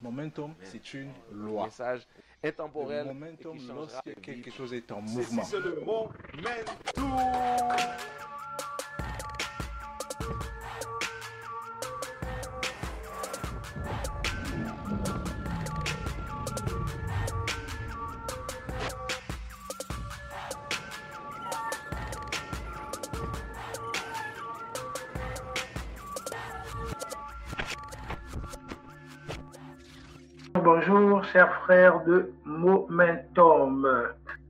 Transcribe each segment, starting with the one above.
Momentum, c'est une Le loi. message intemporel Le momentum, lorsque le quelque vie. chose est en mouvement. c'est le momentum. Bonjour, chers frères de Momentum.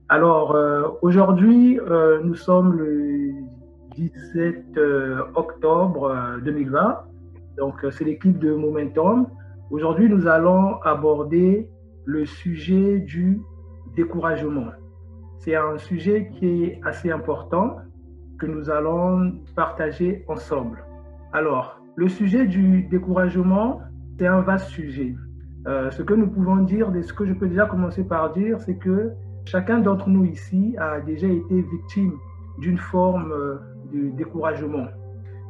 Alors, euh, aujourd'hui, euh, nous sommes le 17 euh, octobre euh, 2020. Donc, c'est l'équipe de Momentum. Aujourd'hui, nous allons aborder le sujet du découragement. C'est un sujet qui est assez important que nous allons partager ensemble. Alors, le sujet du découragement, c'est un vaste sujet. Euh, ce que nous pouvons dire, ce que je peux déjà commencer par dire, c'est que chacun d'entre nous ici a déjà été victime d'une forme euh, de découragement.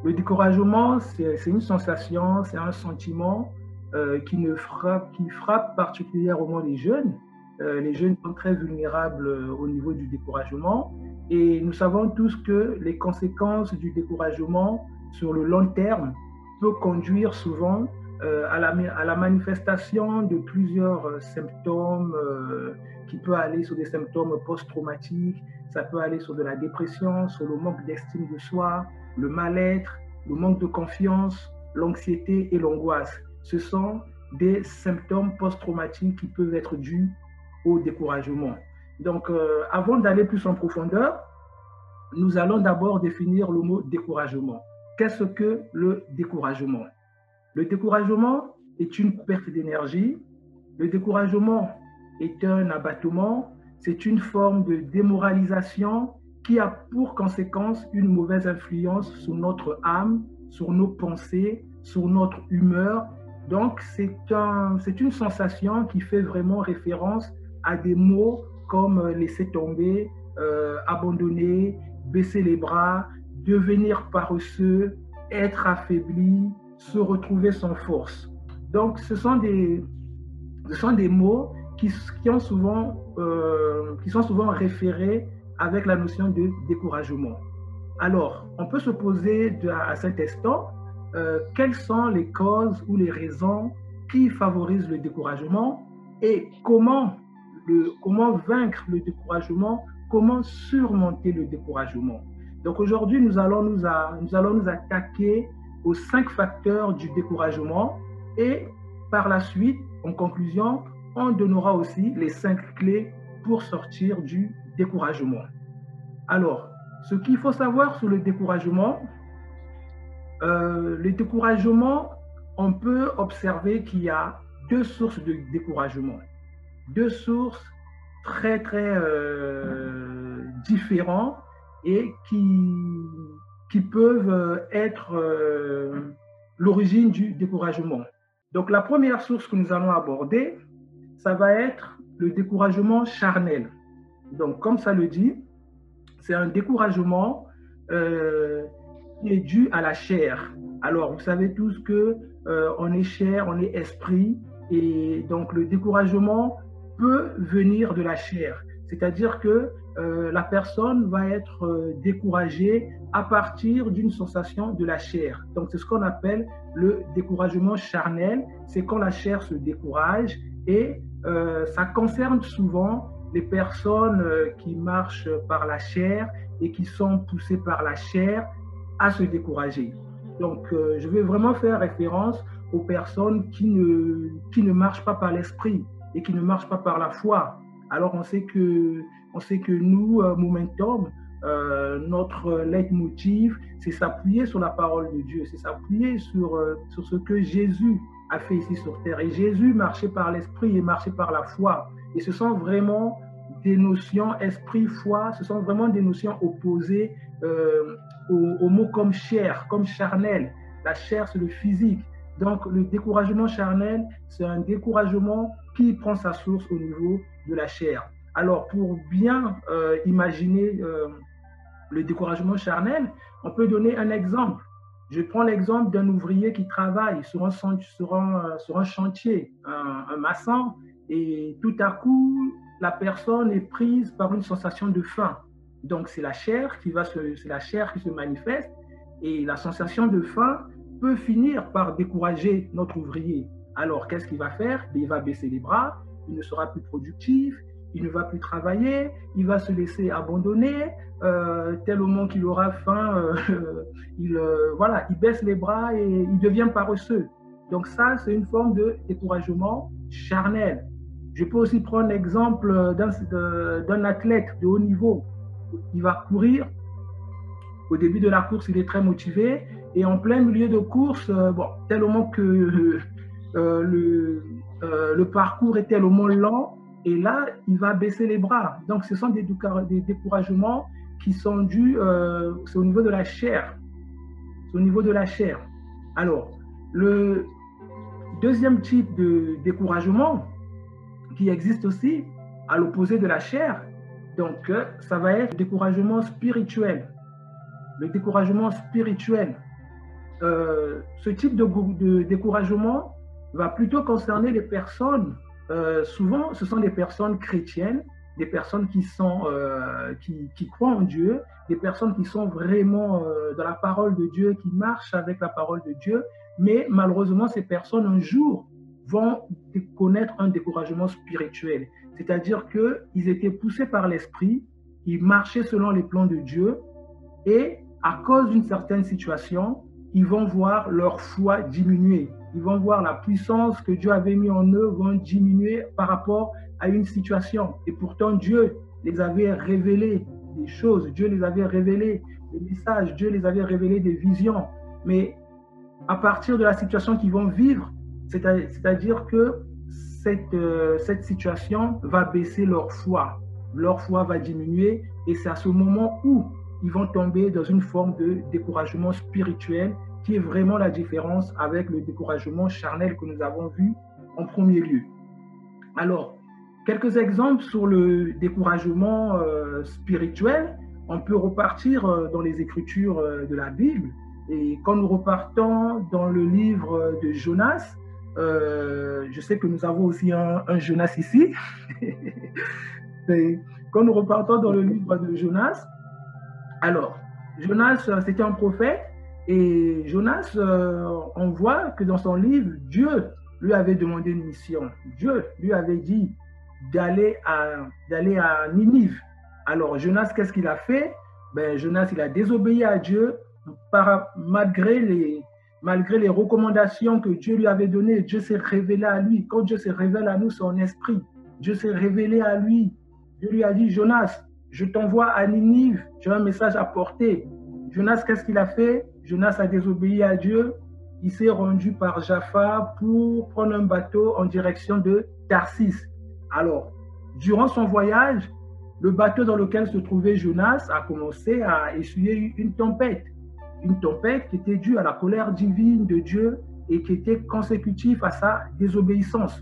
Le découragement, c'est une sensation, c'est un sentiment euh, qui, ne frappe, qui frappe particulièrement les jeunes. Les jeunes sont très vulnérables au niveau du découragement et nous savons tous que les conséquences du découragement sur le long terme peut conduire souvent à, la, à, la, manifestation de plusieurs euh, symptômes euh, qui peut aller sur des symptômes post-traumatiques, ça peut aller sur de la dépression, sur le manque d'estime de soi, le mal-être, le manque de confiance, l'anxiété et l'angoisse. Ce sont des symptômes post-traumatiques qui peuvent être dus au découragement. Donc, euh, avant d'aller plus en profondeur, nous allons d'abord définir le mot découragement. Qu'est-ce que le découragement? Le découragement est une perte d'énergie. Le découragement est un abattement. C'est une forme de démoralisation qui a pour conséquence une mauvaise influence sur notre âme, sur nos pensées, sur notre humeur. Donc, c'est un, une sensation qui fait vraiment référence à des mots comme laisser tomber, euh, abandonner, baisser les bras, devenir paresseux, être affaibli, se retrouver sans force. Donc, ce sont des, ce sont des mots qui, qui, ont souvent, euh, qui sont souvent référés avec la notion de découragement. Alors, on peut se poser à cet instant euh, quelles sont les causes ou les raisons qui favorisent le découragement et comment, le, comment vaincre le découragement, comment surmonter le découragement. Donc aujourd'hui, nous, nous, nous allons nous attaquer cinq facteurs du découragement et par la suite, en conclusion, on donnera aussi les cinq clés pour sortir du découragement. Alors, ce qu'il faut savoir sur le découragement, euh, le découragement, on peut observer qu'il y a deux sources de découragement, deux sources très très euh, différentes et qui qui peuvent être euh, l'origine du découragement. Donc la première source que nous allons aborder, ça va être le découragement charnel. Donc comme ça le dit, c'est un découragement euh, qui est dû à la chair. Alors vous savez tous que euh, on est chair, on est esprit, et donc le découragement peut venir de la chair. C'est-à-dire que euh, la personne va être euh, découragée à partir d'une sensation de la chair. Donc c'est ce qu'on appelle le découragement charnel. C'est quand la chair se décourage et euh, ça concerne souvent les personnes qui marchent par la chair et qui sont poussées par la chair à se décourager. Donc je vais vraiment faire référence aux personnes qui ne, qui ne marchent pas par l'esprit et qui ne marchent pas par la foi. Alors on sait que, on sait que nous, euh, Momentum, euh, notre leitmotiv, c'est s'appuyer sur la parole de Dieu, c'est s'appuyer sur, euh, sur ce que Jésus a fait ici sur terre. Et Jésus marchait par l'esprit et marchait par la foi. Et ce sont vraiment des notions esprit, foi, ce sont vraiment des notions opposées euh, aux, aux mots comme chair, comme charnel. La chair, c'est le physique. Donc le découragement charnel, c'est un découragement qui prend sa source au niveau de la chair. Alors, pour bien euh, imaginer euh, le découragement charnel, on peut donner un exemple. Je prends l'exemple d'un ouvrier qui travaille sur un, sur un, chantier, un, un maçon, et tout à coup, la personne est prise par une sensation de faim. Donc, c'est la chair qui va se, c'est la chair qui se manifeste et la sensation de faim peut finir par décourager notre ouvrier. Alors, qu'est-ce qu'il va faire? Il va baisser les bras, il ne sera plus productif, il ne va plus travailler, il va se laisser abandonner. Euh, tel au moment qu'il aura faim, euh, il, euh, voilà, il baisse les bras et il devient paresseux. Donc ça, c'est une forme de découragement charnel. Je peux aussi prendre l'exemple d'un athlète de haut niveau. Il va courir. Au début de la course, il est très motivé. Et en plein milieu de course, bon, tel au moment que le, le parcours est tellement lent, et là, il va baisser les bras. Donc, ce sont des, découragements qui sont dus, euh, au niveau de la chair. Au niveau de la chair. Alors, le deuxième type de découragement qui existe aussi, à l'opposé de la chair, donc euh, ça va être le découragement spirituel. Le découragement spirituel. Euh, ce type de découragement va plutôt concerner les personnes euh, souvent, ce sont des personnes chrétiennes, des personnes qui, sont, euh, qui, croient en Dieu, des personnes qui sont vraiment euh, dans la parole de Dieu, qui marchent avec la parole de Dieu. Mais malheureusement, ces personnes, un jour, vont connaître un découragement spirituel. C'est-à-dire qu'ils étaient poussés par l'Esprit, ils marchaient selon les plans de Dieu, et à cause d'une certaine situation, ils vont voir leur foi diminuer ils vont voir la puissance que Dieu avait mis en eux vont diminuer par rapport à une situation. Et pourtant, Dieu les avait révélé des choses, Dieu les avait révélé des messages, Dieu les avait révélé des visions. Mais à partir de la situation qu'ils vont vivre, c'est-à-dire que cette, euh, cette situation va baisser leur foi. Leur foi va diminuer et c'est à ce moment où ils vont tomber dans une forme de découragement spirituel qui est vraiment la différence avec le découragement charnel que nous avons vu en premier lieu. Alors, quelques exemples sur le découragement euh, spirituel. On peut repartir euh, dans les écritures euh, de la Bible. Et quand nous repartons dans le livre de Jonas, je sais que nous avons aussi un, un Jonas ici. quand nous repartons dans le livre de Jonas, alors, Jonas, c'était un prophète et Jonas, euh, on voit que dans son livre, Dieu lui avait demandé une mission. Dieu lui avait dit d'aller à, à Ninive. Alors Jonas, qu'est-ce qu'il a fait? Ben, Jonas, il a désobéi à Dieu malgré, les, malgré les recommandations que Dieu lui avait données. Dieu s'est révélé à lui. Quand Dieu s'est révélé à nous, son esprit, Dieu s'est révélé à lui. Dieu lui a dit, Jonas, je t'envoie à Ninive, j'ai un message à porter. Jonas, qu'est-ce qu'il a fait? Jonas a désobéi à Dieu. Il s'est rendu par Jaffa pour prendre un bateau en direction de Tarsis. Alors, durant son voyage, le bateau dans lequel se trouvait Jonas a commencé à essuyer une tempête. Une tempête qui était due à la colère divine de Dieu et qui était consécutive à sa désobéissance.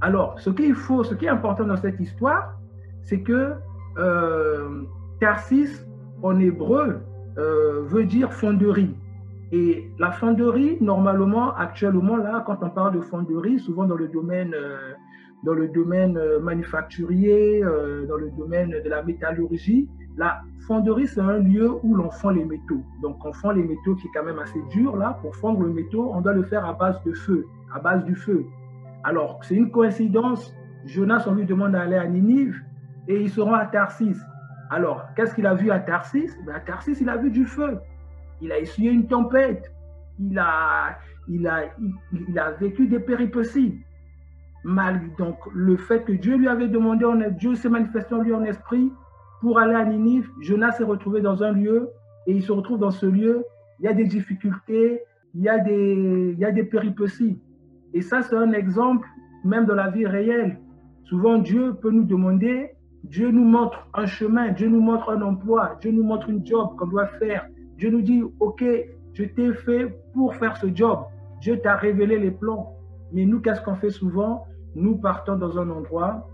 Alors, ce faut, ce qui est important dans cette histoire, c'est que euh, Tarsis, en hébreu, euh, veut dire fonderie. Et la fonderie, normalement, actuellement, là, quand on parle de fonderie, souvent dans le domaine, euh, dans le domaine euh, manufacturier, dans le domaine de la métallurgie, la fonderie, c'est un lieu où l'on fond les métaux. Donc, on fond les métaux qui est quand même assez dur, là. Pour fondre le métaux, on doit le faire à base de feu, à base du feu. Alors, c'est une coïncidence. Jonas, on lui demande d'aller à Ninive et ils seront à Tarsis. Alors, qu'est-ce qu'il a vu à Tarsis? Ben, À Tarsis, il a vu du feu. Il a essuyé une tempête. Il a, il a, il, a vécu des péripéties. Mal, donc, le fait que Dieu lui avait demandé, Dieu s'est manifesté en lui en esprit pour aller à Ninive, Jonas s'est retrouvé dans un lieu et il se retrouve dans ce lieu. Il y a des difficultés, il y a des, il y a des péripéties. Et ça, c'est un exemple même dans la vie réelle. Souvent, Dieu peut nous demander Dieu nous montre un chemin, Dieu nous montre un emploi, Dieu nous montre une job qu'on doit faire. Dieu nous dit, OK, je t'ai fait pour faire ce job. Dieu t'a révélé les plans. Mais nous, qu'est-ce qu'on fait souvent? Nous partons dans un endroit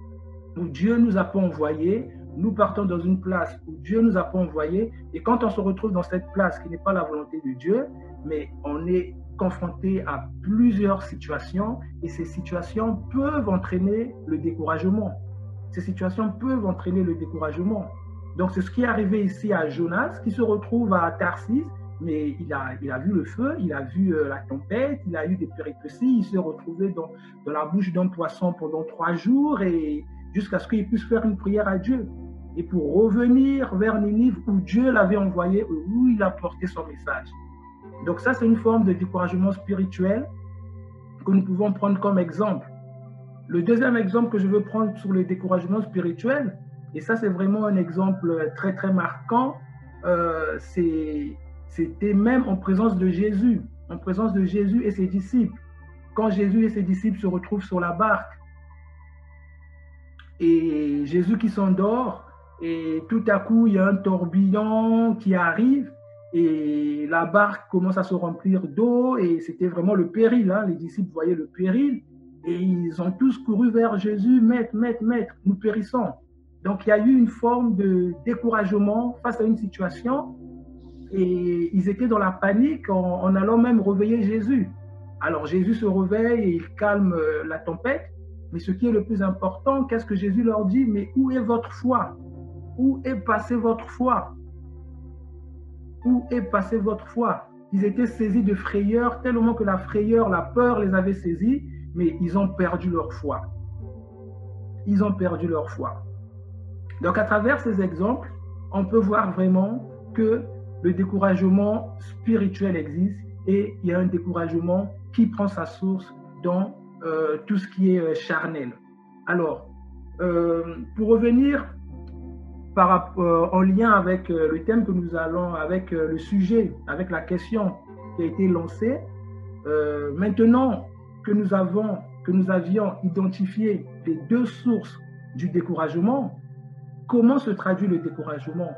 où Dieu nous a pas envoyé, nous partons dans une place où Dieu nous a pas envoyé, et quand on se retrouve dans cette place qui n'est pas la volonté de Dieu, mais on est confronté à plusieurs situations, et ces situations peuvent entraîner le découragement. Ces situations peuvent entraîner le découragement. Donc c'est ce qui est arrivé ici à Jonas, qui se retrouve à Tarsis, mais il a, il a vu le feu, il a vu euh, la tempête, il a eu des péripéties, il s'est retrouvé dans, dans la bouche d'un poisson pendant trois jours et jusqu'à ce qu'il puisse faire une prière à Dieu. Et pour revenir vers Ninive où Dieu l'avait envoyé, où il a porté son message. Donc ça, c'est une forme de découragement spirituel que nous pouvons prendre comme exemple. Le deuxième exemple que je veux prendre sur le découragement spirituel, et ça c'est vraiment un exemple très très marquant, euh, c'était même en présence de Jésus, en présence de Jésus et ses disciples. Quand Jésus et ses disciples se retrouvent sur la barque, et Jésus qui s'endort, et tout à coup, il y a un tourbillon qui arrive, et la barque commence à se remplir d'eau, et c'était vraiment le péril. Hein. Les disciples voyaient le péril, et ils ont tous couru vers Jésus, Maître, Maître, Maître, nous périssons. Donc il y a eu une forme de découragement face à une situation et ils étaient dans la panique en, allant même réveiller Jésus. Alors Jésus se réveille et il calme euh, la tempête. Mais ce qui est le plus important, qu'est-ce que Jésus leur dit? Mais où est votre foi? Où est passée votre foi? Où est passée votre foi? Ils étaient saisis de frayeur, tellement que la frayeur, la peur les avait saisis, mais ils ont perdu leur foi. Ils ont perdu leur foi. Donc à travers ces exemples, on peut voir vraiment que le découragement spirituel existe et il y a un découragement qui prend sa source dans euh, tout ce qui est euh, charnel. Alors, euh, pour revenir en lien avec le thème que nous allons, avec le sujet, avec la question qui a été lancée, maintenant que nous avons, que nous avions identifié les deux sources du découragement, comment se traduit le découragement?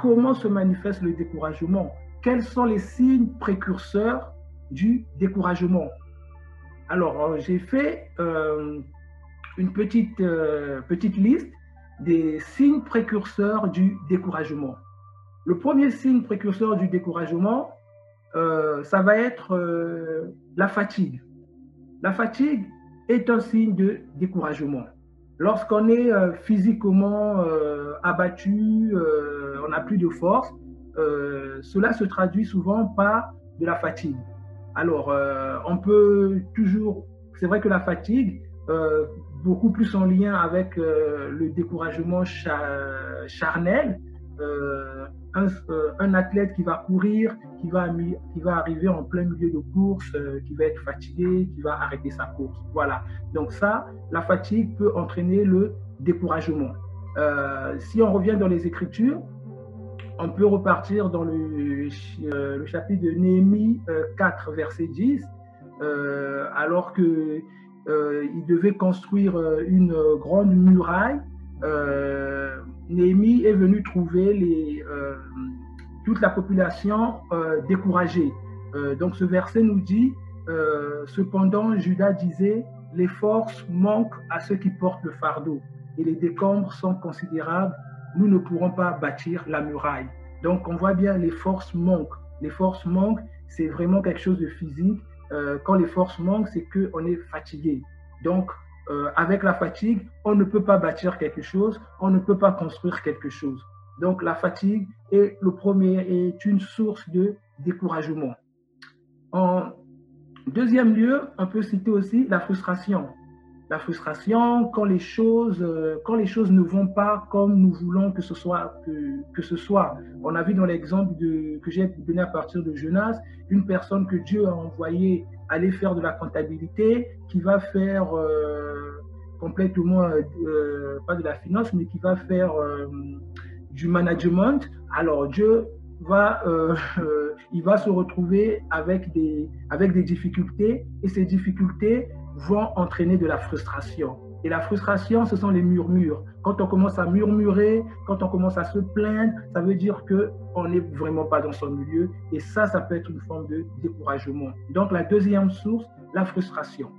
Comment se manifeste le découragement? Quels sont les signes précurseurs du découragement? Alors, euh, j'ai fait euh, une petite, euh, petite liste des signes précurseurs du découragement. Le premier signe précurseur du découragement, ça va être la fatigue. La fatigue est un signe de découragement. Lorsqu'on est euh, physiquement euh, abattu, euh, on n'a plus de force, cela se traduit souvent par de la fatigue. Alors, on peut toujours, c'est vrai que la fatigue, beaucoup plus en lien avec le découragement charnel, un, athlète qui va courir, qui va, arriver en plein milieu de course, euh, qui va être fatigué, qui va arrêter sa course. Voilà. Donc ça, la fatigue peut entraîner le découragement. Euh, si on revient dans les Écritures, on peut repartir dans le, le chapitre de Néhémie 4, verset 10, alors que il devait construire une grande muraille euh, Néhémie est venu trouver les, euh, toute la population euh, découragée. donc ce verset nous dit, cependant Judas disait, les forces manquent à ceux qui portent le fardeau et les décombres sont considérables, nous ne pourrons pas bâtir la muraille. Donc on voit bien les forces manquent. Les forces manquent, c'est vraiment quelque chose de physique. quand les forces manquent, c'est qu'on est fatigué. Donc euh, avec la fatigue, on ne peut pas bâtir quelque chose, on ne peut pas construire quelque chose. Donc la fatigue est le premier est une source de découragement. En deuxième lieu, on peut citer aussi la frustration. La frustration quand les choses euh, quand les choses ne vont pas comme nous voulons que ce soit que, ce soit. On a vu dans l'exemple que j'ai donné à partir de Jonas, une personne que Dieu a envoyée aller faire de la comptabilité, qui va faire euh, complètement, euh, pas de la finance, mais qui va faire du management, alors Dieu va, va se retrouver avec des, avec des difficultés et ces difficultés vont entraîner de la frustration. Et la frustration, ce sont les murmures. Quand on commence à murmurer, quand on commence à se plaindre, ça veut dire que on n'est vraiment pas dans son milieu. Et ça, ça peut être une forme de découragement. Donc, la deuxième source, la frustration.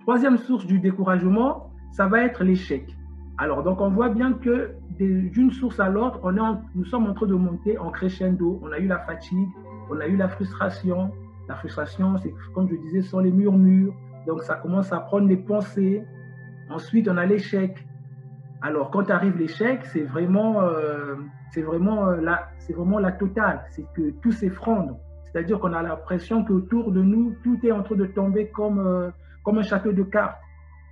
Troisième source du découragement, ça va être l'échec. Alors, donc on voit bien que d'une source à l'autre, on est nous sommes en train de monter en crescendo. On a eu la fatigue, on a eu la frustration. La frustration, c'est comme je disais, sont les murmures. Donc ça commence à prendre des pensées. Ensuite, on a l'échec. Alors, quand arrive l'échec, c'est vraiment, euh, c'est vraiment, euh, la, c'est vraiment la totale. C'est que tout s'effondre. C'est-à-dire qu'on a l'impression qu'autour de nous, tout est en train de tomber comme, euh, comme un château de cartes.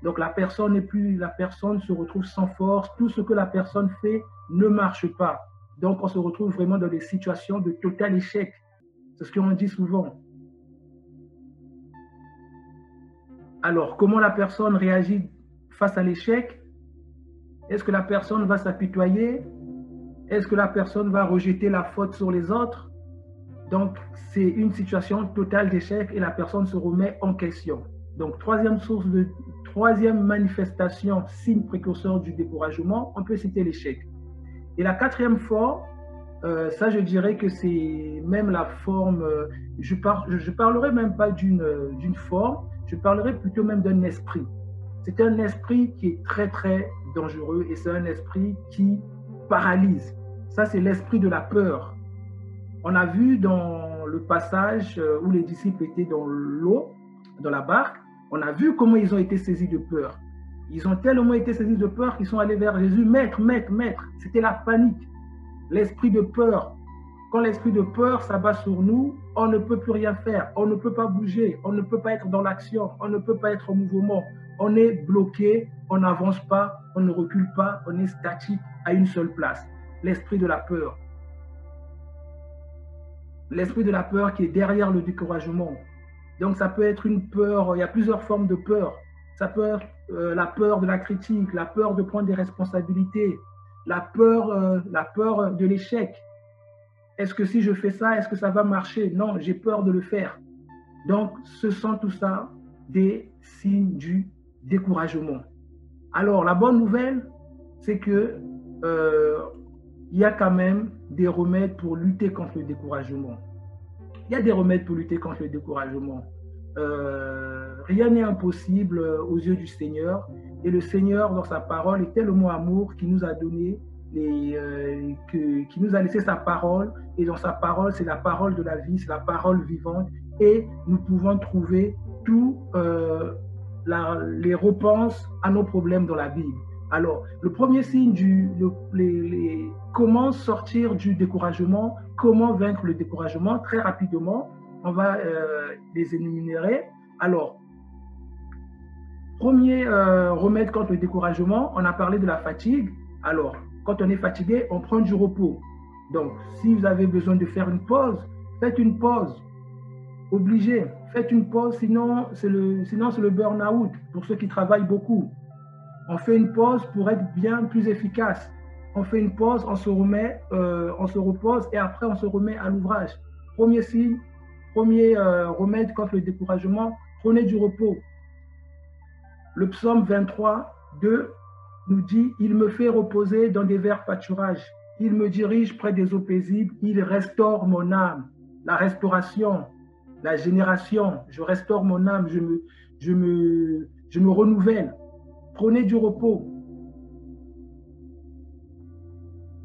Donc la personne plus, la personne se retrouve sans force. Tout ce que la personne fait ne marche pas. Donc on se retrouve vraiment dans des situations de total échec. C'est ce qu'on dit souvent. Alors, comment la personne réagit face à l'échec? Est-ce que la personne va s'apitoyer? Est-ce que la personne va rejeter la faute sur les autres? Donc, c'est une situation totale d'échec et la personne se remet en question. Donc, troisième source de troisième manifestation, signe précurseur du découragement, on peut citer l'échec. Et la quatrième forme, euh, ça je dirais que c'est même la forme, euh, je, ne je parlerai même pas d'une d'une forme, je parlerai plutôt même d'un esprit. C'est un esprit qui est très très dangereux et c'est un esprit qui paralyse. Ça c'est l'esprit de la peur. On a vu dans le passage euh, où les disciples étaient dans l'eau, dans la barque, on a vu comment ils ont été saisis de peur. Ils ont tellement été saisis de peur qu'ils sont allés vers Jésus, Maître, Maître, Maître. C'était la panique, l'esprit de peur. Quand l'esprit de peur s'abat sur nous, on ne peut plus rien faire, on ne peut pas bouger, on ne peut pas être dans l'action, on ne peut pas être au mouvement. On est bloqué, on n'avance pas, on ne recule pas, on est statique à une seule place. L'esprit de la peur. L'esprit de la peur qui est derrière le découragement. Donc ça peut être une peur, il y a plusieurs formes de peur. Ça peut être euh, la peur de la critique, la peur de prendre des responsabilités, la peur, euh, la peur de l'échec. Est-ce que si je fais ça, est-ce que ça va marcher? Non, j'ai peur de le faire. Donc ce sont tout ça des signes du découragement. Alors la bonne nouvelle, c'est que euh, il y a quand même des remèdes pour lutter contre le découragement. Il y a des remèdes pour lutter contre le découragement. Euh, rien n'est impossible aux yeux du Seigneur. Et le Seigneur, dans sa parole, est tellement amour qu'il nous a donné, les, euh, qui nous a laissé sa parole. Et dans sa parole, c'est la parole de la vie, c'est la parole vivante. Et nous pouvons trouver tous euh, les réponses à nos problèmes dans la Bible. Alors, le premier signe du comment sortir du découragement, comment vaincre le découragement, très rapidement, on va euh, les énumérer. Alors, premier euh, remède contre le découragement, on a parlé de la fatigue. Alors, quand on est fatigué, on prend du repos. Donc, si vous avez besoin de faire une pause, faites une pause. Obligé, faites une pause, sinon c'est le, sinon le burn-out pour ceux qui travaillent beaucoup. On fait une pause pour être bien plus efficace. On fait une pause, on se remet, euh, on se repose et après on se remet à l'ouvrage. Premier signe, premier euh, remède contre le découragement, prenez du repos. Le psaume 23, 2 nous dit Il me fait reposer dans des verts pâturages. Il me dirige près des eaux paisibles. Il restaure mon âme. La restauration, la génération. Je restaure mon âme. Je me, je me, je me renouvelle. Prenez du repos.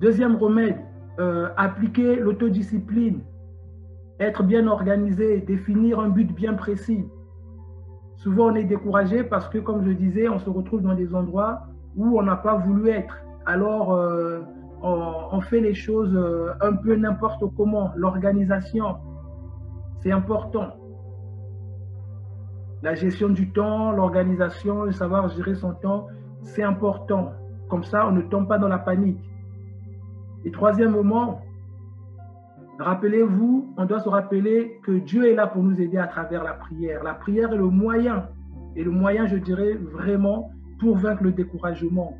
Deuxième remède, euh, appliquer l'autodiscipline, être bien organisé, définir un but bien précis. Souvent, on est découragé parce que, comme je disais, on se retrouve dans des endroits où on n'a pas voulu être. Alors, euh, on, fait les choses euh, un peu n'importe comment. L'organisation, c'est important la gestion du temps, l'organisation, le savoir gérer son temps, c'est important. Comme ça, on ne tombe pas dans la panique. Et troisièmement, rappelez-vous, on doit se rappeler que Dieu est là pour nous aider à travers la prière. La prière est le moyen, et le moyen, je dirais, vraiment pour vaincre le découragement.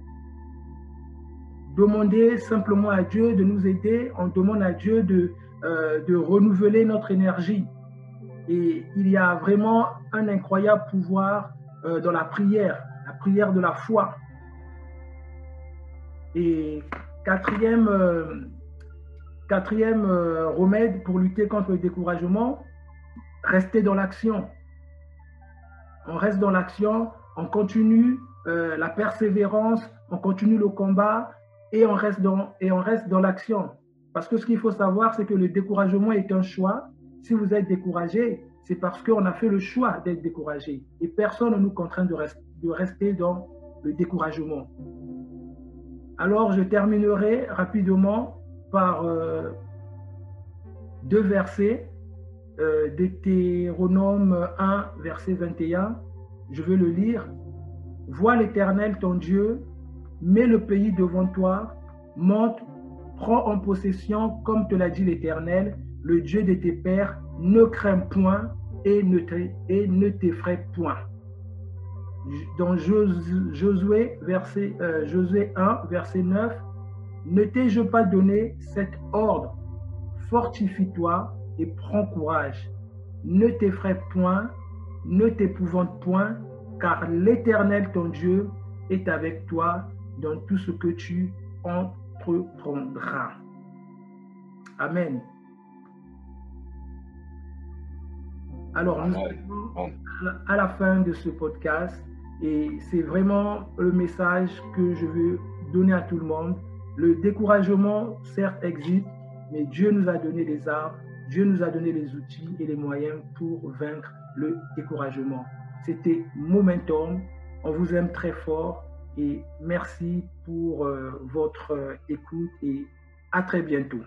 Demandez simplement à Dieu de nous aider, on demande à Dieu de, euh, renouveler notre énergie. Et il y a vraiment un incroyable pouvoir euh, dans la prière, la prière de la foi. Et quatrième, euh, euh, remède pour lutter contre le découragement, rester dans l'action. On reste dans l'action, on continue euh, la persévérance, on continue le combat et on reste dans, l'action. Parce que ce qu'il faut savoir, c'est que le découragement est un choix. Si vous êtes découragé, c'est parce qu'on a fait le choix d'être découragé. Et personne ne nous contraint de rester dans le découragement. Alors, je terminerai rapidement par euh, deux versets euh, Deutéronome 1, verset 21. Je vais le lire. Vois l'Éternel, ton Dieu, mets le pays devant toi, monte, prends en possession, comme te l'a dit l'Éternel, le Dieu de tes pères, ne crains point et ne t'effraie point. Dans Josué, verset, euh, Josué 1, verset 9, ne t'ai-je pas donné cet ordre? Fortifie-toi et prends courage. Ne t'effraie point, ne t'épouvante point, car l'Éternel ton Dieu est avec toi dans tout ce que tu entreprendras. Amen. Alors, nous à la fin de ce podcast et c'est vraiment le message que je veux donner à tout le monde. Le découragement, certes, existe, mais Dieu nous a donné les armes, Dieu nous a donné les outils et les moyens pour vaincre le découragement. C'était Momentum. On vous aime très fort et merci pour euh, votre écoute et à très bientôt.